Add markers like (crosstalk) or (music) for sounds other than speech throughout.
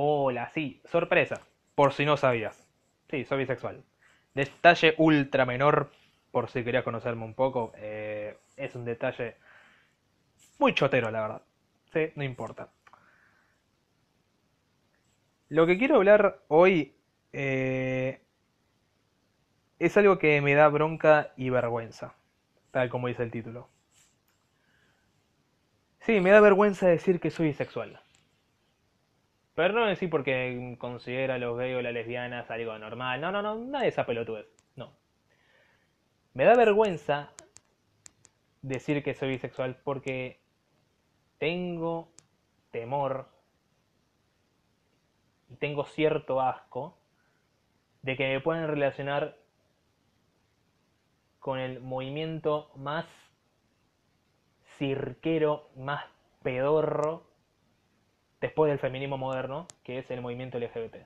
Hola, sí, sorpresa, por si no sabías. Sí, soy bisexual. Detalle ultra menor, por si querías conocerme un poco. eh, es un detalle muy chotero, la verdad. Sí, no importa. Lo que quiero hablar hoy eh, es algo que me da bronca y vergüenza, tal como dice el título. Sí, me da vergüenza decir que soy bisexual. Pero no decir porque considera a los gays o las lesbianas algo normal. No, no, no, nada de esa pelotudez. No. Me da vergüenza decir que soy bisexual porque tengo temor y tengo cierto asco de que me puedan relacionar con el movimiento más cirquero, más pedorro después del feminismo moderno, que es el movimiento LGBT.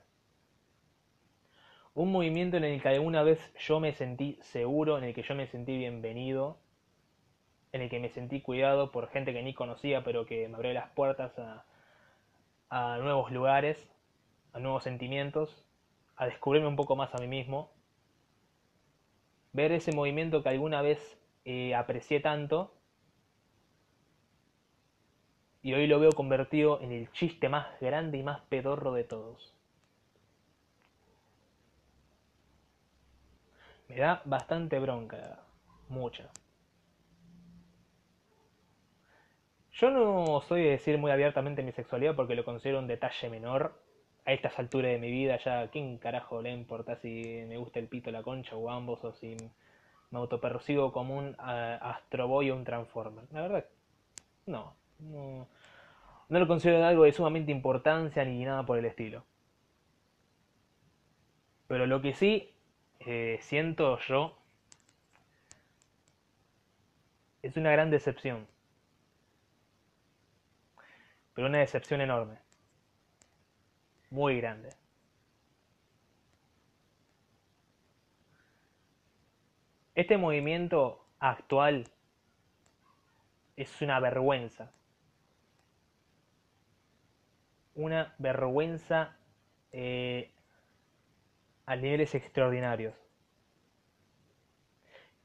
Un movimiento en el que alguna vez yo me sentí seguro, en el que yo me sentí bienvenido, en el que me sentí cuidado por gente que ni conocía, pero que me abrió las puertas a, nuevos lugares, a nuevos sentimientos, a descubrirme un poco más a mí mismo. Ver ese movimiento que alguna vez eh, aprecié tanto y hoy lo veo convertido en el chiste más grande y más pedorro de todos. Me da bastante bronca, mucha. Yo no soy de decir muy abiertamente mi sexualidad porque lo considero un detalle menor. A estas alturas de mi vida ya, ¿quién carajo le importa si me gusta el pito, la concha o ambos o si me autopercibo como un uh, astroboy o un transformer? La verdad, no, no. No lo considero algo de sumamente importancia ni nada por el estilo. Pero lo que sí eh, siento yo es una gran decepción. Pero una decepción enorme. Muy grande. Este movimiento actual es una vergüenza. Una vergüenza eh, a niveles extraordinarios.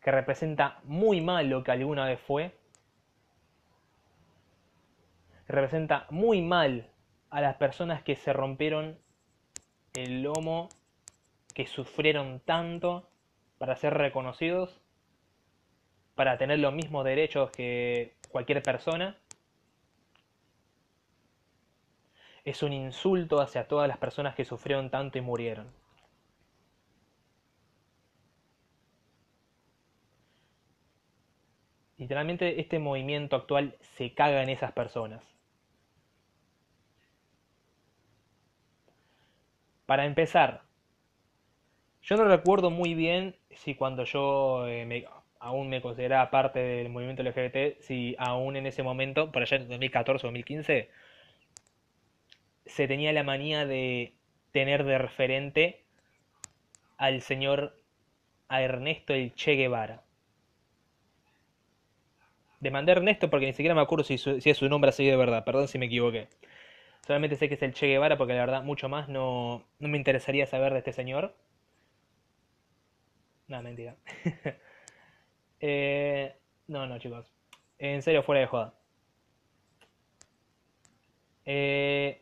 Que representa muy mal lo que alguna vez fue. Representa muy mal a las personas que se rompieron el lomo, que sufrieron tanto para ser reconocidos, para tener los mismos derechos que cualquier persona. Es un insulto hacia todas las personas que sufrieron tanto y murieron. Literalmente este movimiento actual se caga en esas personas. Para empezar, yo no recuerdo muy bien si cuando yo eh, me, aún me consideraba parte del movimiento LGBT, si aún en ese momento, por allá en 2014 o 2015, se tenía la manía de tener de referente al señor a Ernesto el Che Guevara. Demandé a Ernesto porque ni siquiera me acuerdo si, si es su nombre así de verdad, perdón si me equivoqué. Solamente sé que es el Che Guevara porque la verdad mucho más no, no me interesaría saber de este señor. No, mentira. (laughs) eh, no, no, chicos. En serio, fuera de joda. Eh,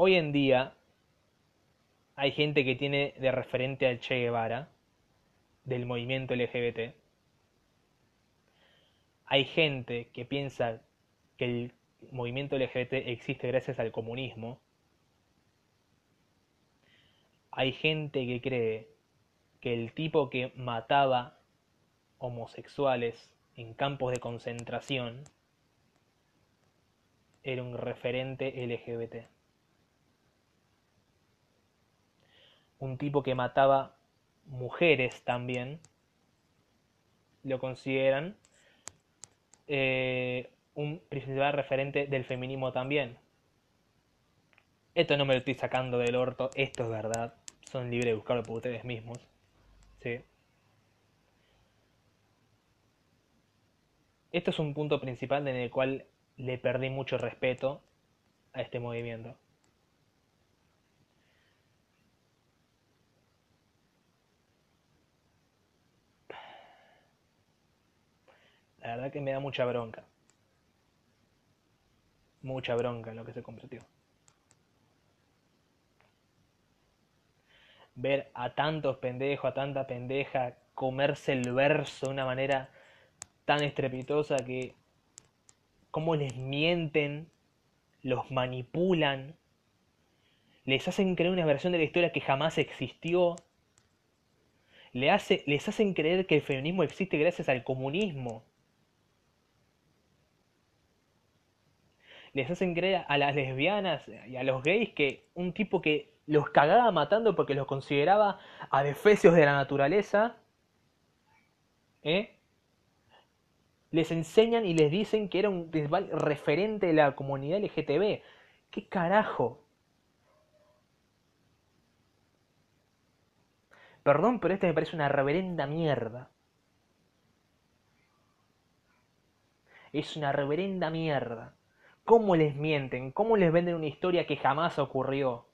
hoy en día hay gente que tiene de referente al Che Guevara, del movimiento LGBT. Hay gente que piensa que el movimiento LGBT existe gracias al comunismo. Hay gente que cree que el tipo que mataba homosexuales en campos de concentración era un referente LGBT. Un tipo que mataba mujeres también lo consideran eh, un principal referente del feminismo también. Esto no me lo estoy sacando del orto, esto es verdad. Son libres de buscarlo por ustedes mismos. ¿sí? Esto es un punto principal en el cual le perdí mucho respeto a este movimiento. La verdad que me da mucha bronca. Mucha bronca en lo que se convirtió. Ver a tantos pendejos, a tanta pendeja comerse el verso de una manera tan estrepitosa que cómo les mienten, los manipulan, les hacen creer una versión de la historia que jamás existió, hace, les hacen creer que el feminismo existe gracias al comunismo. Les hacen creer a las lesbianas y a los gays que un tipo que los cagaba matando porque los consideraba adefesios de la naturaleza, ¿eh? les enseñan y les dicen que era un principal referente de la comunidad LGTB. ¿Qué carajo? Perdón, pero este me parece una reverenda mierda. Es una reverenda mierda. ¿Cómo les mienten? ¿Cómo les venden una historia que jamás ocurrió?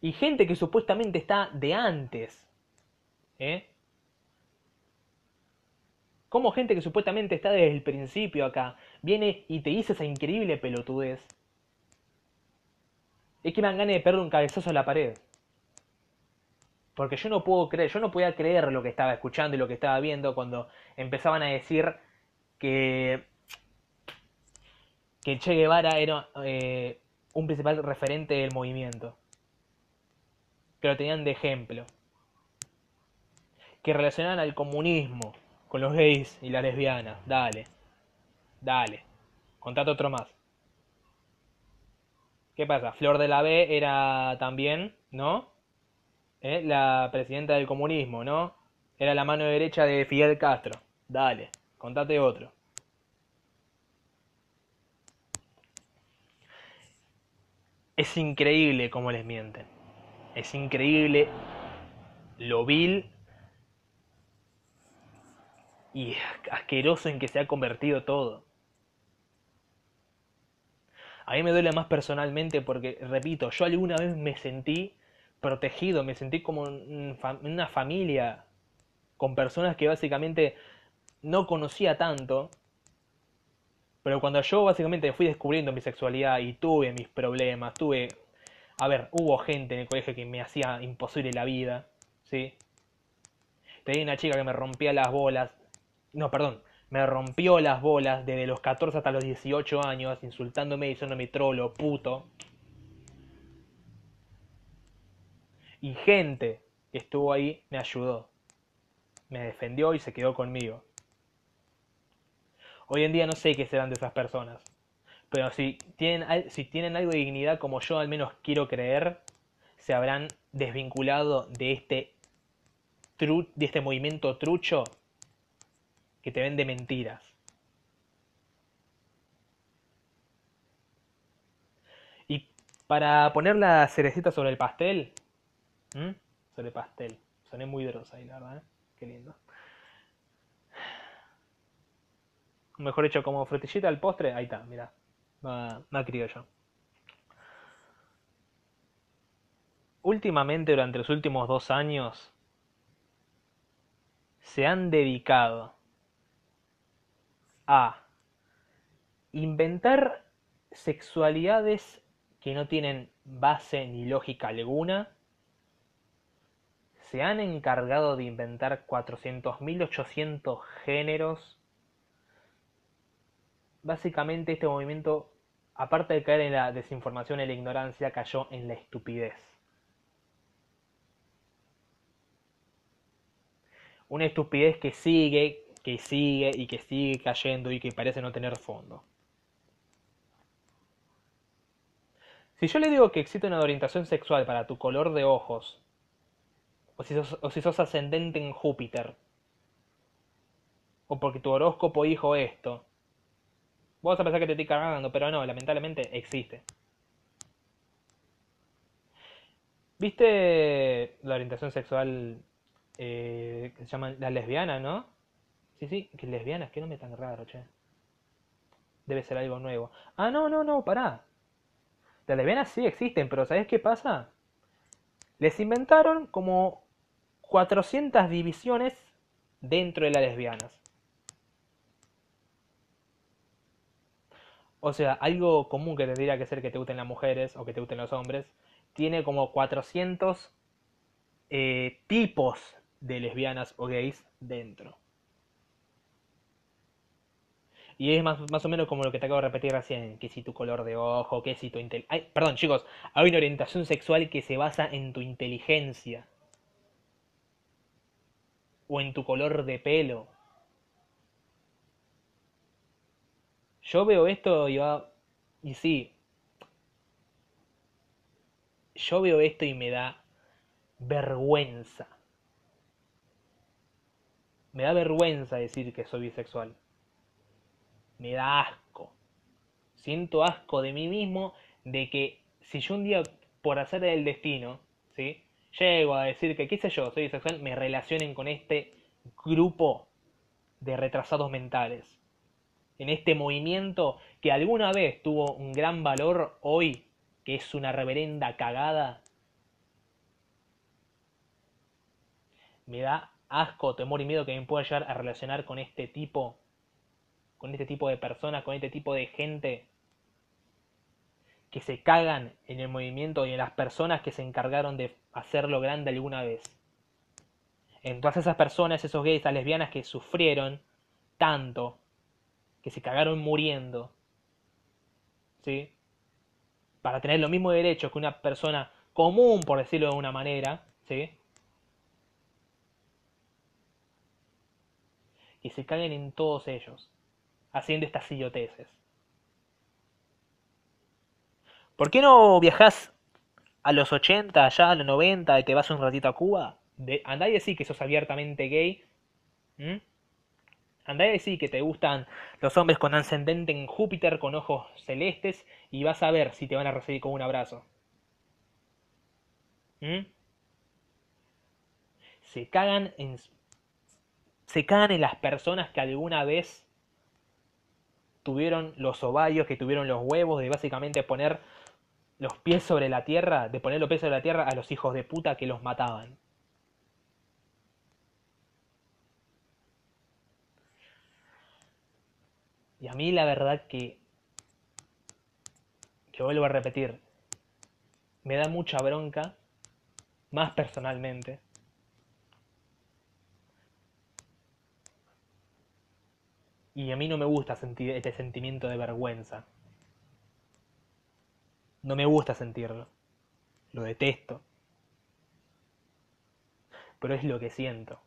Y gente que supuestamente está de antes. ¿Eh? Como gente que supuestamente está desde el principio acá, viene y te dice esa increíble pelotudez. Es que me dan ganas de perder un cabezazo a la pared. Porque yo no puedo creer, yo no podía creer lo que estaba escuchando y lo que estaba viendo cuando empezaban a decir que, que Che Guevara era eh, un principal referente del movimiento. Que lo tenían de ejemplo. Que relacionaban al comunismo con los gays y las lesbianas. Dale. Dale. Contate otro más. ¿Qué pasa? Flor de la B era también, ¿no? ¿Eh? La presidenta del comunismo, ¿no? Era la mano derecha de Fidel Castro. Dale, contate otro. Es increíble cómo les mienten. Es increíble lo vil y asqueroso en que se ha convertido todo. A mí me duele más personalmente porque, repito, yo alguna vez me sentí protegido, me sentí como una familia con personas que básicamente no conocía tanto, pero cuando yo básicamente fui descubriendo mi sexualidad y tuve mis problemas, tuve... A ver, hubo gente en el colegio que me hacía imposible la vida, ¿sí? Tenía una chica que me rompía las bolas, no, perdón, me rompió las bolas desde los 14 hasta los 18 años, insultándome y diciéndome trolo, puto. Y gente que estuvo ahí me ayudó, me defendió y se quedó conmigo. Hoy en día no sé qué serán de esas personas, pero si tienen, si tienen algo de dignidad como yo al menos quiero creer, se habrán desvinculado de este, de este movimiento trucho que te vende mentiras. Y para poner la cerecita sobre el pastel, sobre el pastel, soné muy grosa ahí, la verdad, ¿eh? qué lindo. Mejor hecho como frutillita al postre, ahí está, mira, más, más yo Últimamente, durante los últimos dos años, se han dedicado a inventar sexualidades que no tienen base ni lógica alguna. Se han encargado de inventar 400.800 géneros. Básicamente este movimiento, aparte de caer en la desinformación y la ignorancia, cayó en la estupidez. Una estupidez que sigue que sigue y que sigue cayendo y que parece no tener fondo. Si yo le digo que existe una orientación sexual para tu color de ojos, o si sos, ascendente en Júpiter, o porque tu horóscopo dijo esto, vos a pensar que te estoy cagando, pero no, lamentablemente existe. ¿Viste la orientación sexual eh, que se llama la lesbiana, no? Sí, sí, que lesbianas, que no me tan raro, che. Debe ser algo nuevo. Ah, no, no, no, pará. Las lesbianas sí existen, pero ¿sabes qué pasa? Les inventaron como 400 divisiones dentro de las lesbianas. O sea, algo común que tendría que ser que te gusten las mujeres o que te gusten los hombres, tiene como 400 eh, tipos de lesbianas o gays dentro. Y es más, más o menos como lo que te acabo de repetir recién, que si tu color de ojo, que si tu inteligencia... Perdón chicos, hay una orientación sexual que se basa en tu inteligencia. O en tu color de pelo. Yo veo esto y va... Y sí. Yo veo esto y me da vergüenza. Me da vergüenza decir que soy bisexual. Me da asco. Siento asco de mí mismo de que si yo un día, por hacer el destino, ¿sí? Llego a decir que, qué sé yo, soy bisexual, me relacionen con este grupo de retrasados mentales en este movimiento que alguna vez tuvo un gran valor, hoy, que es una reverenda cagada, me da asco, temor y miedo que me pueda llegar a relacionar con este tipo, con este tipo de personas, con este tipo de gente que se cagan en el movimiento y en las personas que se encargaron de hacerlo grande alguna vez. En todas esas personas, esos gays, esas lesbianas que sufrieron tanto que se cagaron muriendo, ¿sí? Para tener los mismos derechos que una persona común, por decirlo de una manera, ¿sí? Y se caguen en todos ellos, haciendo estas idioteces. ¿Por qué no viajas a los 80, allá a los 90 y te vas un ratito a Cuba? De, andá y decís que sos abiertamente gay. Andá y decir que te gustan los hombres con ascendente en Júpiter con ojos celestes y vas a ver si te van a recibir con un abrazo. ¿Mm? Se cagan en. Se cagan en las personas que alguna vez tuvieron los ovarios, que tuvieron los huevos de básicamente poner los pies sobre la tierra, de poner los pies sobre la tierra a los hijos de puta que los mataban. Y a mí la verdad que, que vuelvo a repetir, me da mucha bronca, más personalmente, Y a mí no me gusta sentir este sentimiento de vergüenza. No me gusta sentirlo. Lo detesto. Pero es lo que siento.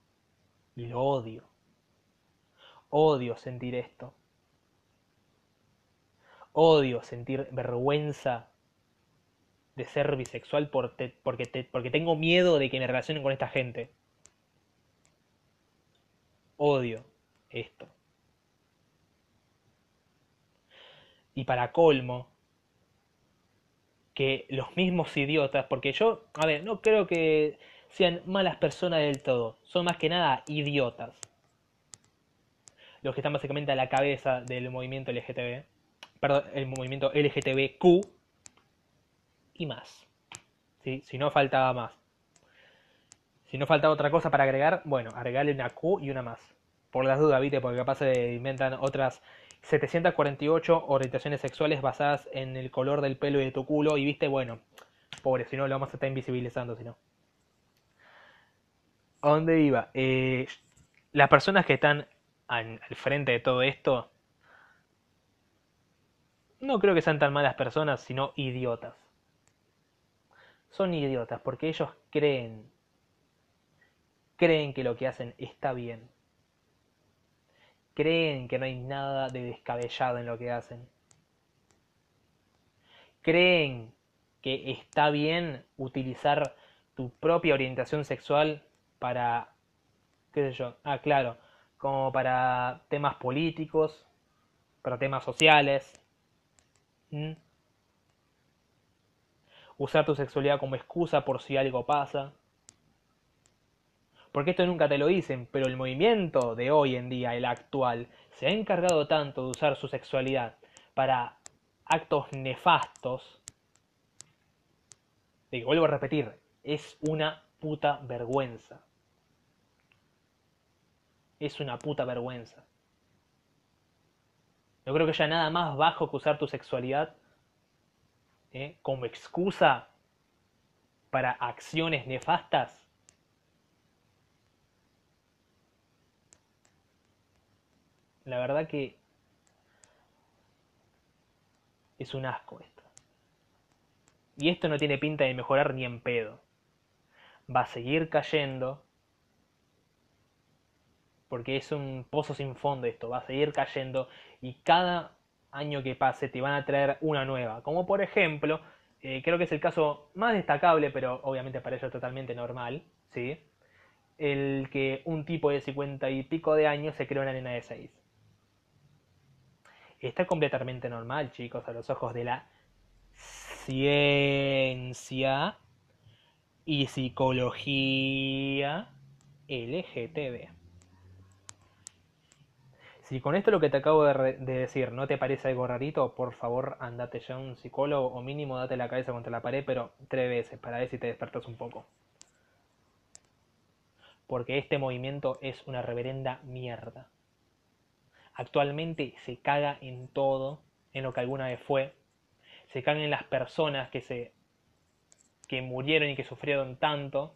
Y lo odio. Odio sentir esto. Odio sentir vergüenza de ser bisexual porque, porque tengo miedo de que me relacionen con esta gente. Odio esto. Y para colmo, que los mismos idiotas, porque yo, a ver, no creo que sean malas personas del todo, son más que nada idiotas. Los que están básicamente a la cabeza del movimiento LGTB perdón, el movimiento LGTBQ y más. Si no faltaba más. Si no falta otra cosa para agregar, bueno, agregarle una Q y una más. Por las dudas, ¿viste? Porque capaz se inventan otras 748 orientaciones sexuales basadas en el color del pelo y de tu culo. Y viste, bueno, pobre, si no lo vamos a estar invisibilizando, si no. ¿A dónde iba? Eh, las personas que están al frente de todo esto no creo que sean tan malas personas, sino idiotas. Son idiotas porque ellos creen, creen que lo que hacen está bien. Creen que no hay nada de descabellado en lo que hacen. Creen que está bien utilizar tu propia orientación sexual para, qué sé yo, ah, claro, como para temas políticos, para temas sociales, Usar tu sexualidad como excusa por si algo pasa. Porque esto nunca te lo dicen, pero el movimiento de hoy en día, el actual, se ha encargado tanto de usar su sexualidad para actos nefastos. De vuelvo a repetir, es una puta vergüenza. es una puta vergüenza. No creo que haya nada más bajo que usar tu sexualidad ¿eh? como excusa para acciones nefastas. La verdad que es un asco esto. Y esto no tiene pinta de mejorar ni en pedo. Va a seguir cayendo. Porque es un pozo sin fondo esto. Va a seguir cayendo. Y cada año que pase te van a traer una nueva. Como por ejemplo, eh, creo que es el caso más destacable, pero obviamente para ellos totalmente normal. ¿sí? El que un tipo de 50 y pico de años se creó una nena de 6 está completamente normal, chicos, a los ojos de la ciencia y psicología LGTB. Si con esto lo que te acabo de, decir no te parece algo rarito, por favor andate ya a un psicólogo o mínimo date la cabeza contra la pared, pero tres veces para ver si te despertas un poco. Porque este movimiento es una reverenda mierda actualmente se caga en todo, en lo que alguna vez fue, se caga en las personas que se que murieron y que sufrieron tanto.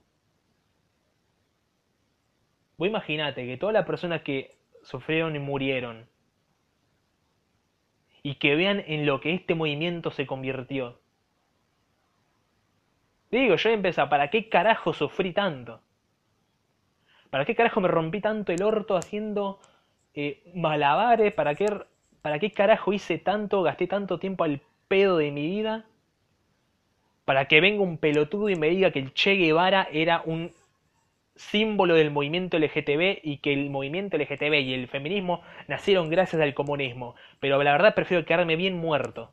Vos imagínate que todas las personas que sufrieron y murieron y que vean en lo que este movimiento se convirtió. Digo, yo empecé, ¿para qué carajo sufrí tanto? ¿Para qué carajo me rompí tanto el orto haciendo eh, malabares, ¿para qué, ¿para qué carajo hice tanto, gasté tanto tiempo al pedo de mi vida? Para que venga un pelotudo y me diga que el Che Guevara era un símbolo del movimiento LGTB y que el movimiento LGTB y el feminismo nacieron gracias al comunismo. Pero la verdad prefiero quedarme bien muerto.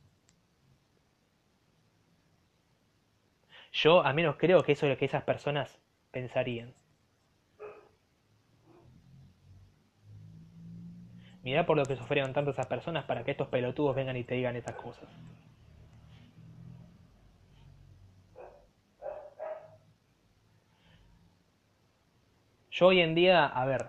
Yo a menos creo que eso es lo que esas personas pensarían. Mirá por lo que sufrieron tanto esas personas para que estos pelotudos vengan y te digan estas cosas. Yo hoy en día, a ver,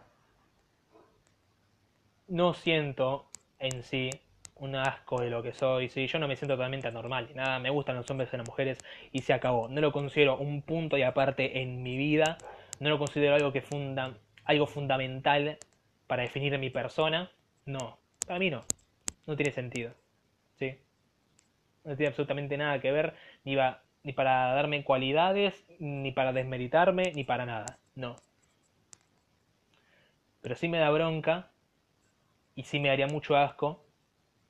no siento en sí un asco de lo que soy, sí, yo no me siento totalmente anormal, nada, me gustan los hombres y las mujeres y se acabó. No lo considero un punto y aparte en mi vida, no lo considero algo que funda, algo fundamental para definir mi persona, no, para mí no. No tiene sentido. ¿Sí? No tiene absolutamente nada que ver, ni, va, ni para darme cualidades, ni para desmeritarme, ni para nada. No. Pero sí me da bronca y sí me daría mucho asco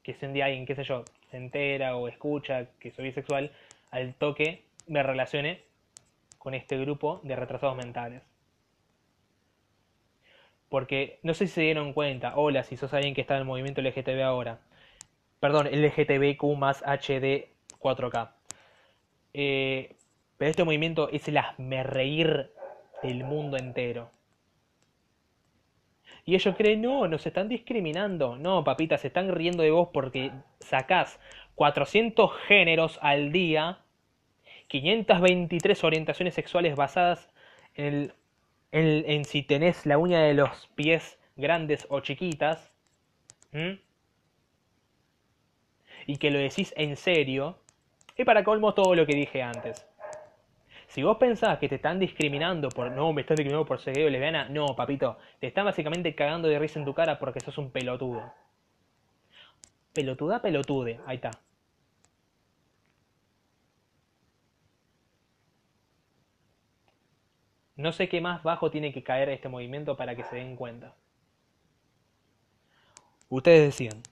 que si un día alguien, qué sé yo, se entera o escucha que soy bisexual, al toque me relacione con este grupo de retrasados mentales. Porque no sé si se dieron cuenta, hola, si sos alguien que está en el movimiento LGTB ahora. Perdón, LGTBQ más HD 4K. Eh, pero este movimiento es el reír del mundo entero. Y ellos creen, no, nos están discriminando. No, papita, se están riendo de vos porque sacás 400 géneros al día, 523 orientaciones sexuales basadas en el en, si tenés la uña de los pies grandes o chiquitas, y que lo decís en serio, y para colmo todo lo que dije antes. Si vos pensás que te están discriminando por, no, me están discriminando por ser gay lesbiana, no, papito, te están básicamente cagando de risa en tu cara porque sos un pelotudo. Pelotuda, pelotude, ahí está. No sé qué más bajo tiene que caer este movimiento para que se den cuenta. Ustedes decían.